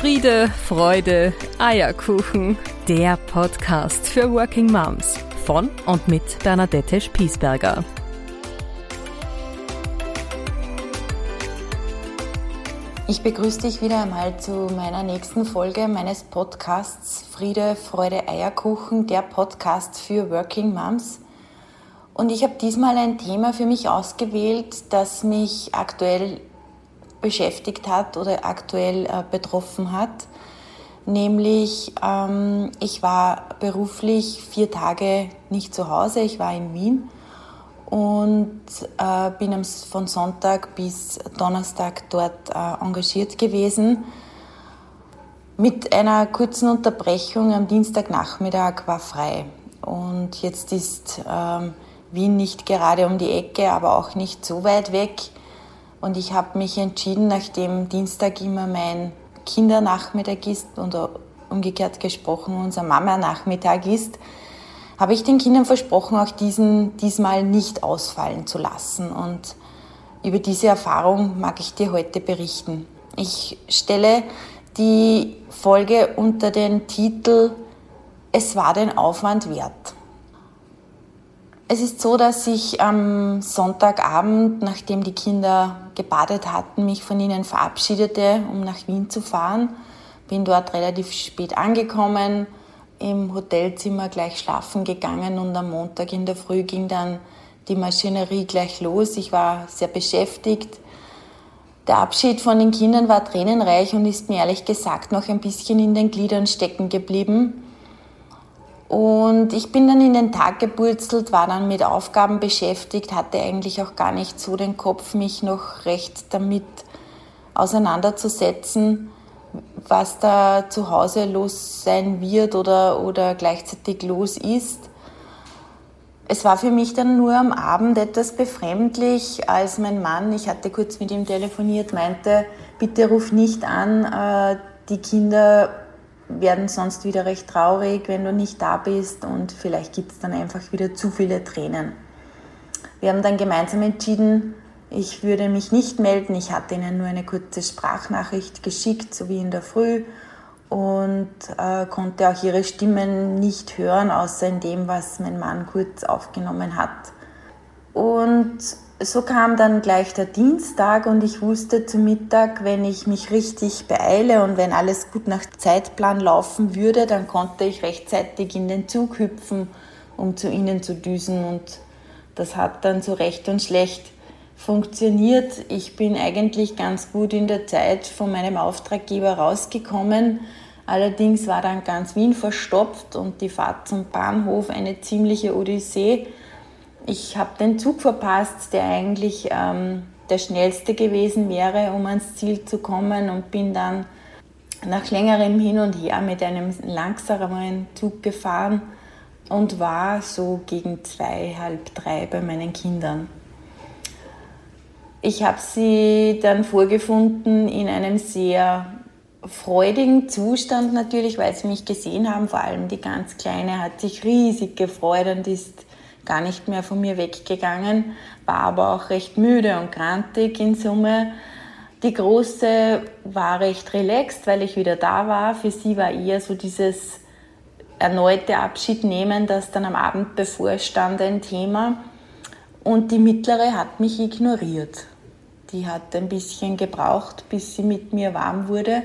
Friede, Freude, Eierkuchen. Der Podcast für Working Moms von und mit Bernadette Spiesberger. Ich begrüße dich wieder einmal zu meiner nächsten Folge meines Podcasts Friede, Freude, Eierkuchen, der Podcast für Working Moms. Und ich habe diesmal ein Thema für mich ausgewählt, das mich aktuell beschäftigt hat oder aktuell äh, betroffen hat. Nämlich, ähm, ich war beruflich vier Tage nicht zu Hause, ich war in Wien und äh, bin von Sonntag bis Donnerstag dort äh, engagiert gewesen. Mit einer kurzen Unterbrechung am Dienstagnachmittag war frei. Und jetzt ist ähm, Wien nicht gerade um die Ecke, aber auch nicht so weit weg. Und ich habe mich entschieden, nachdem Dienstag immer mein Kindernachmittag ist und umgekehrt gesprochen unser Mama-Nachmittag ist, habe ich den Kindern versprochen, auch diesen diesmal nicht ausfallen zu lassen. Und über diese Erfahrung mag ich dir heute berichten. Ich stelle die Folge unter den Titel Es war den Aufwand wert. Es ist so, dass ich am Sonntagabend, nachdem die Kinder gebadet hatten, mich von ihnen verabschiedete, um nach Wien zu fahren. Bin dort relativ spät angekommen, im Hotelzimmer gleich schlafen gegangen und am Montag in der Früh ging dann die Maschinerie gleich los. Ich war sehr beschäftigt. Der Abschied von den Kindern war tränenreich und ist mir ehrlich gesagt noch ein bisschen in den Gliedern stecken geblieben. Und ich bin dann in den Tag gepurzelt, war dann mit Aufgaben beschäftigt, hatte eigentlich auch gar nicht so den Kopf, mich noch recht damit auseinanderzusetzen, was da zu Hause los sein wird oder, oder gleichzeitig los ist. Es war für mich dann nur am Abend etwas befremdlich, als mein Mann, ich hatte kurz mit ihm telefoniert, meinte, bitte ruf nicht an, äh, die Kinder werden sonst wieder recht traurig, wenn du nicht da bist und vielleicht gibt es dann einfach wieder zu viele Tränen. Wir haben dann gemeinsam entschieden, ich würde mich nicht melden. Ich hatte ihnen nur eine kurze Sprachnachricht geschickt, so wie in der Früh und äh, konnte auch ihre Stimmen nicht hören, außer in dem, was mein Mann kurz aufgenommen hat. Und so kam dann gleich der Dienstag und ich wusste zu Mittag, wenn ich mich richtig beeile und wenn alles gut nach Zeitplan laufen würde, dann konnte ich rechtzeitig in den Zug hüpfen, um zu ihnen zu düsen. Und das hat dann so recht und schlecht funktioniert. Ich bin eigentlich ganz gut in der Zeit von meinem Auftraggeber rausgekommen. Allerdings war dann ganz Wien verstopft und die Fahrt zum Bahnhof eine ziemliche Odyssee. Ich habe den Zug verpasst, der eigentlich ähm, der schnellste gewesen wäre, um ans Ziel zu kommen und bin dann nach längerem Hin und Her mit einem langsameren Zug gefahren und war so gegen zwei, halb drei bei meinen Kindern. Ich habe sie dann vorgefunden in einem sehr freudigen Zustand natürlich, weil sie mich gesehen haben. Vor allem die ganz Kleine hat sich riesig gefreut und ist gar nicht mehr von mir weggegangen, war aber auch recht müde und grantig in Summe. Die Große war recht relaxed, weil ich wieder da war. Für sie war eher so dieses erneute Abschied nehmen, das dann am Abend bevorstand, ein Thema. Und die Mittlere hat mich ignoriert. Die hat ein bisschen gebraucht, bis sie mit mir warm wurde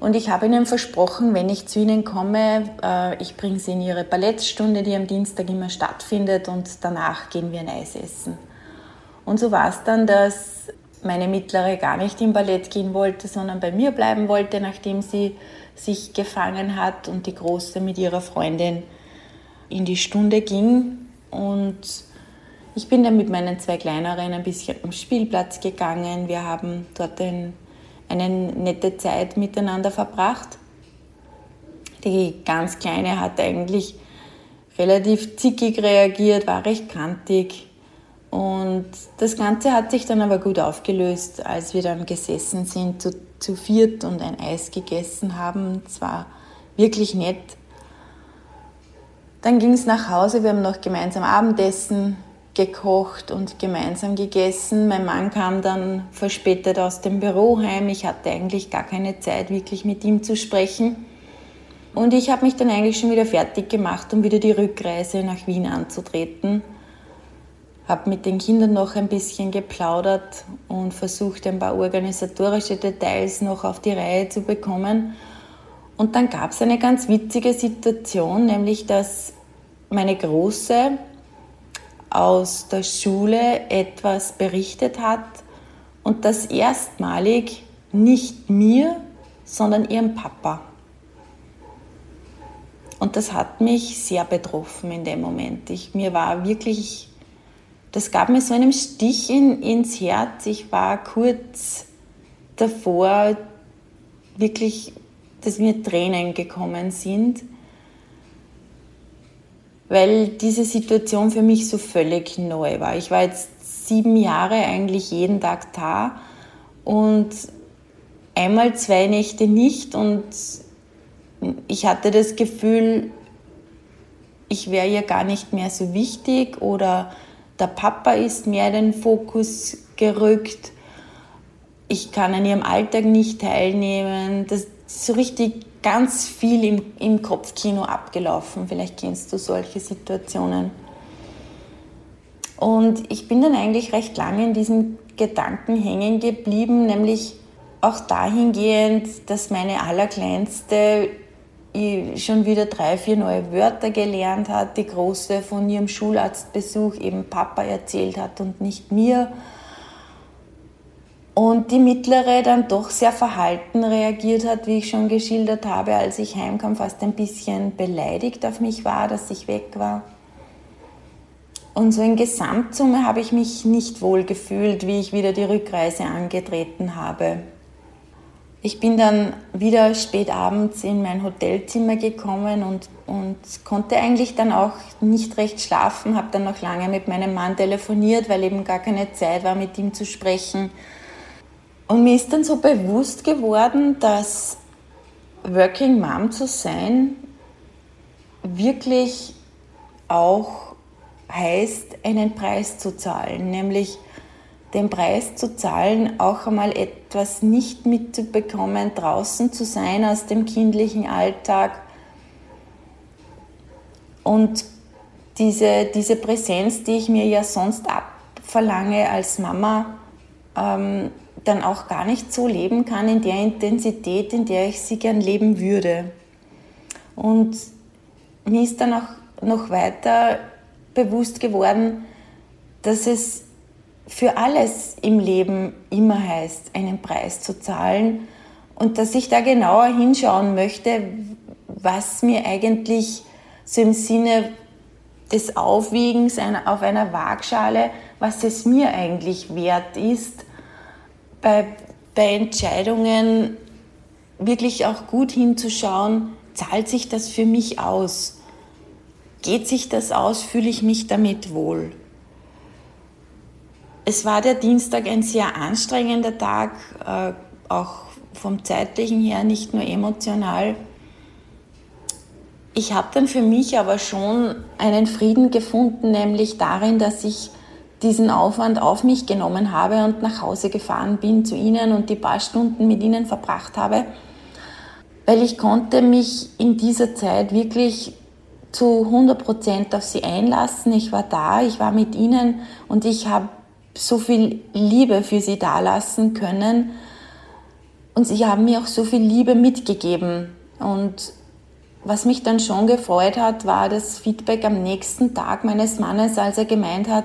und ich habe ihnen versprochen, wenn ich zu ihnen komme, äh, ich bringe sie in ihre Ballettstunde, die am Dienstag immer stattfindet, und danach gehen wir ein Eis essen. Und so war es dann, dass meine Mittlere gar nicht im Ballett gehen wollte, sondern bei mir bleiben wollte, nachdem sie sich gefangen hat und die Große mit ihrer Freundin in die Stunde ging. Und ich bin dann mit meinen zwei Kleineren ein bisschen am Spielplatz gegangen. Wir haben dort ein eine nette Zeit miteinander verbracht. Die ganz Kleine hat eigentlich relativ zickig reagiert, war recht kantig. Und das Ganze hat sich dann aber gut aufgelöst, als wir dann gesessen sind zu, zu viert und ein Eis gegessen haben. Es war wirklich nett. Dann ging es nach Hause, wir haben noch gemeinsam Abendessen gekocht und gemeinsam gegessen. Mein Mann kam dann verspätet aus dem Büro heim. Ich hatte eigentlich gar keine Zeit, wirklich mit ihm zu sprechen. Und ich habe mich dann eigentlich schon wieder fertig gemacht, um wieder die Rückreise nach Wien anzutreten. Habe mit den Kindern noch ein bisschen geplaudert und versucht, ein paar organisatorische Details noch auf die Reihe zu bekommen. Und dann gab es eine ganz witzige Situation, nämlich dass meine Große aus der Schule etwas berichtet hat und das erstmalig nicht mir, sondern ihrem Papa. Und das hat mich sehr betroffen in dem Moment. Ich, mir war wirklich, das gab mir so einen Stich in, ins Herz. Ich war kurz davor, wirklich, dass mir Tränen gekommen sind weil diese Situation für mich so völlig neu war. Ich war jetzt sieben Jahre eigentlich jeden Tag da und einmal zwei Nächte nicht und ich hatte das Gefühl, ich wäre ihr gar nicht mehr so wichtig oder der Papa ist mehr in den Fokus gerückt. Ich kann an ihrem Alltag nicht teilnehmen. Das ist so richtig ganz viel im, im Kopfkino abgelaufen. Vielleicht kennst du solche Situationen. Und ich bin dann eigentlich recht lange in diesem Gedanken hängen geblieben, nämlich auch dahingehend, dass meine Allerkleinste schon wieder drei, vier neue Wörter gelernt hat, die Große von ihrem Schularztbesuch eben Papa erzählt hat und nicht mir und die mittlere dann doch sehr verhalten reagiert hat, wie ich schon geschildert habe, als ich heimkam, fast ein bisschen beleidigt auf mich war, dass ich weg war. Und so in Gesamtsumme habe ich mich nicht wohl gefühlt, wie ich wieder die Rückreise angetreten habe. Ich bin dann wieder spät abends in mein Hotelzimmer gekommen und, und konnte eigentlich dann auch nicht recht schlafen, habe dann noch lange mit meinem Mann telefoniert, weil eben gar keine Zeit war, mit ihm zu sprechen und mir ist dann so bewusst geworden, dass Working Mom zu sein wirklich auch heißt, einen Preis zu zahlen, nämlich den Preis zu zahlen, auch einmal etwas nicht mitzubekommen, draußen zu sein aus dem kindlichen Alltag. Und diese, diese Präsenz, die ich mir ja sonst abverlange als Mama, ähm, dann auch gar nicht so leben kann in der Intensität, in der ich sie gern leben würde. Und mir ist dann auch noch weiter bewusst geworden, dass es für alles im Leben immer heißt, einen Preis zu zahlen und dass ich da genauer hinschauen möchte, was mir eigentlich so im Sinne des Aufwiegens auf einer Waagschale, was es mir eigentlich wert ist, bei, bei Entscheidungen wirklich auch gut hinzuschauen, zahlt sich das für mich aus? Geht sich das aus? Fühle ich mich damit wohl? Es war der Dienstag ein sehr anstrengender Tag, äh, auch vom zeitlichen her, nicht nur emotional. Ich habe dann für mich aber schon einen Frieden gefunden, nämlich darin, dass ich diesen Aufwand auf mich genommen habe und nach Hause gefahren bin zu ihnen und die paar Stunden mit ihnen verbracht habe, weil ich konnte mich in dieser Zeit wirklich zu 100 Prozent auf sie einlassen. Ich war da, ich war mit ihnen und ich habe so viel Liebe für sie dalassen können und sie haben mir auch so viel Liebe mitgegeben und was mich dann schon gefreut hat, war das Feedback am nächsten Tag meines Mannes, als er gemeint hat,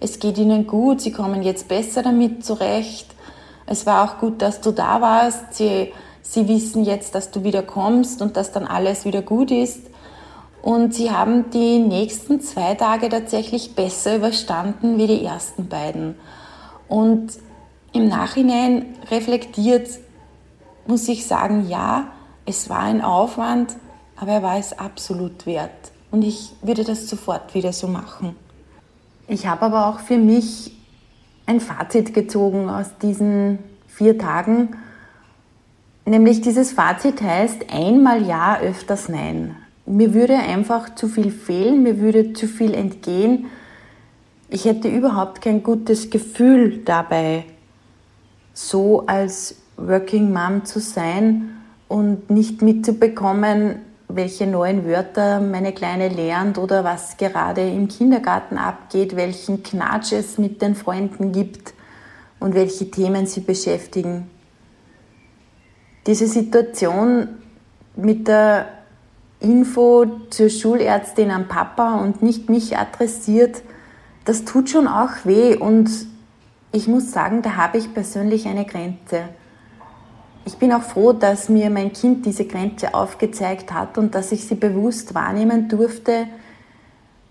es geht ihnen gut, sie kommen jetzt besser damit zurecht. Es war auch gut, dass du da warst. Sie, sie wissen jetzt, dass du wieder kommst und dass dann alles wieder gut ist. Und sie haben die nächsten zwei Tage tatsächlich besser überstanden wie die ersten beiden. Und im Nachhinein reflektiert muss ich sagen, ja, es war ein Aufwand, aber er war es absolut wert. Und ich würde das sofort wieder so machen. Ich habe aber auch für mich ein Fazit gezogen aus diesen vier Tagen. Nämlich dieses Fazit heißt einmal ja, öfters nein. Mir würde einfach zu viel fehlen, mir würde zu viel entgehen. Ich hätte überhaupt kein gutes Gefühl dabei, so als Working Mom zu sein und nicht mitzubekommen, welche neuen Wörter meine Kleine lernt oder was gerade im Kindergarten abgeht, welchen Knatsch es mit den Freunden gibt und welche Themen sie beschäftigen. Diese Situation mit der Info zur Schulärztin am Papa und nicht mich adressiert, das tut schon auch weh und ich muss sagen, da habe ich persönlich eine Grenze. Ich bin auch froh, dass mir mein Kind diese Grenze aufgezeigt hat und dass ich sie bewusst wahrnehmen durfte,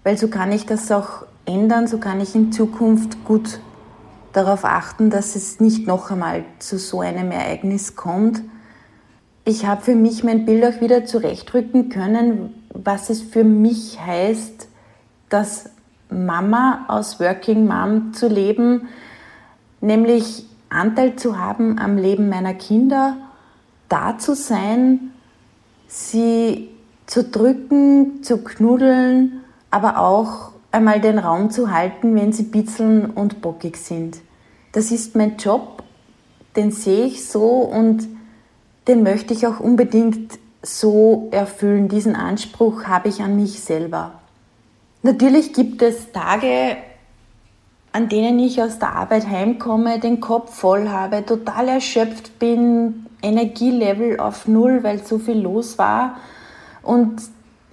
weil so kann ich das auch ändern, so kann ich in Zukunft gut darauf achten, dass es nicht noch einmal zu so einem Ereignis kommt. Ich habe für mich mein Bild auch wieder zurechtrücken können, was es für mich heißt, dass Mama aus Working Mom zu leben, nämlich Anteil zu haben am Leben meiner Kinder, da zu sein, sie zu drücken, zu knuddeln, aber auch einmal den Raum zu halten, wenn sie bitzeln und bockig sind. Das ist mein Job, den sehe ich so und den möchte ich auch unbedingt so erfüllen. Diesen Anspruch habe ich an mich selber. Natürlich gibt es Tage, an denen ich aus der Arbeit heimkomme, den Kopf voll habe, total erschöpft bin, Energielevel auf Null, weil so viel los war und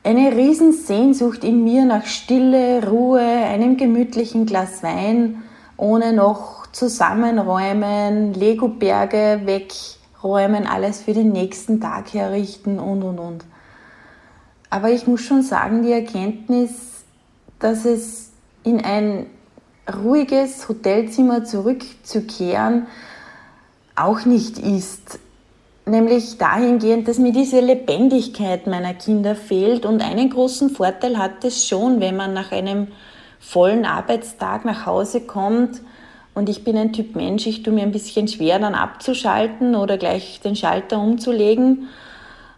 eine Riesensehnsucht in mir nach Stille, Ruhe, einem gemütlichen Glas Wein, ohne noch zusammenräumen, Lego-Berge wegräumen, alles für den nächsten Tag herrichten und und und. Aber ich muss schon sagen, die Erkenntnis, dass es in ein ruhiges Hotelzimmer zurückzukehren auch nicht ist. Nämlich dahingehend, dass mir diese Lebendigkeit meiner Kinder fehlt. Und einen großen Vorteil hat es schon, wenn man nach einem vollen Arbeitstag nach Hause kommt. Und ich bin ein Typ Mensch, ich tue mir ein bisschen schwer, dann abzuschalten oder gleich den Schalter umzulegen.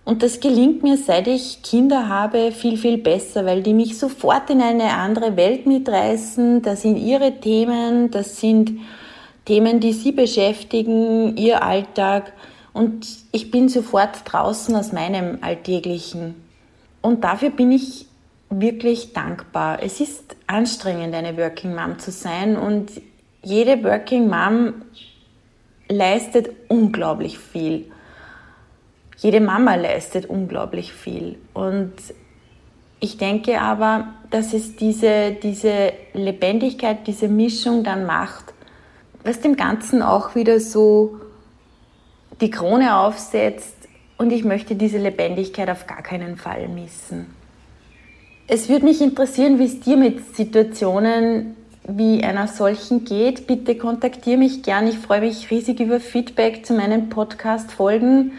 Und das gelingt mir, seit ich Kinder habe, viel, viel besser, weil die mich sofort in eine andere Welt mitreißen. Das sind ihre Themen, das sind Themen, die sie beschäftigen, ihr Alltag. Und ich bin sofort draußen aus meinem Alltäglichen. Und dafür bin ich wirklich dankbar. Es ist anstrengend, eine Working Mom zu sein und jede Working Mom leistet unglaublich viel jede Mama leistet unglaublich viel. Und ich denke aber, dass es diese, diese Lebendigkeit, diese Mischung dann macht, was dem Ganzen auch wieder so die Krone aufsetzt. Und ich möchte diese Lebendigkeit auf gar keinen Fall missen. Es würde mich interessieren, wie es dir mit Situationen wie einer solchen geht. Bitte kontaktiere mich gern. Ich freue mich riesig über Feedback zu meinen Podcast-Folgen.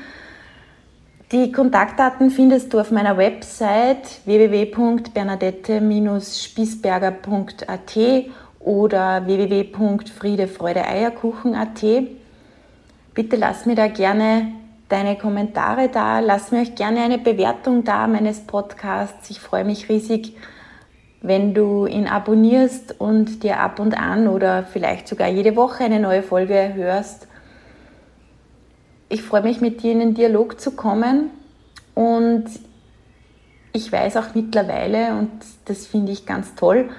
Die Kontaktdaten findest du auf meiner Website www.bernadette-spiesberger.at oder www.friedefreudeeierkuchen.at. Bitte lass mir da gerne deine Kommentare da, lass mir euch gerne eine Bewertung da meines Podcasts. Ich freue mich riesig, wenn du ihn abonnierst und dir ab und an oder vielleicht sogar jede Woche eine neue Folge hörst ich freue mich, mit dir in den Dialog zu kommen und ich weiß auch mittlerweile, und das finde ich ganz toll,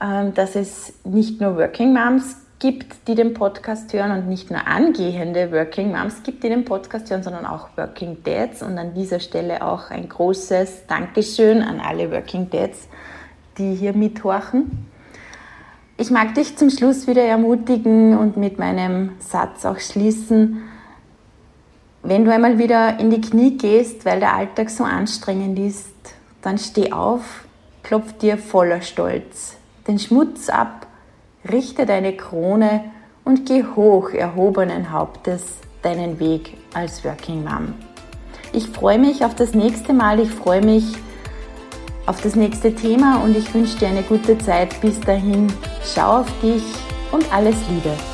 ähm, dass es nicht nur Working Moms gibt, die den Podcast hören und nicht nur angehende Working Moms gibt, die den Podcast hören, sondern auch Working Dads. Und an dieser Stelle auch ein großes Dankeschön an alle Working Dads, die hier mithorchen. Ich mag dich zum Schluss wieder ermutigen und mit meinem Satz auch schließen, wenn du einmal wieder in die Knie gehst, weil der Alltag so anstrengend ist, dann steh auf, klopf dir voller Stolz den Schmutz ab, richte deine Krone und geh hoch erhobenen Hauptes deinen Weg als Working Mom. Ich freue mich auf das nächste Mal, ich freue mich auf das nächste Thema und ich wünsche dir eine gute Zeit. Bis dahin, schau auf dich und alles Liebe.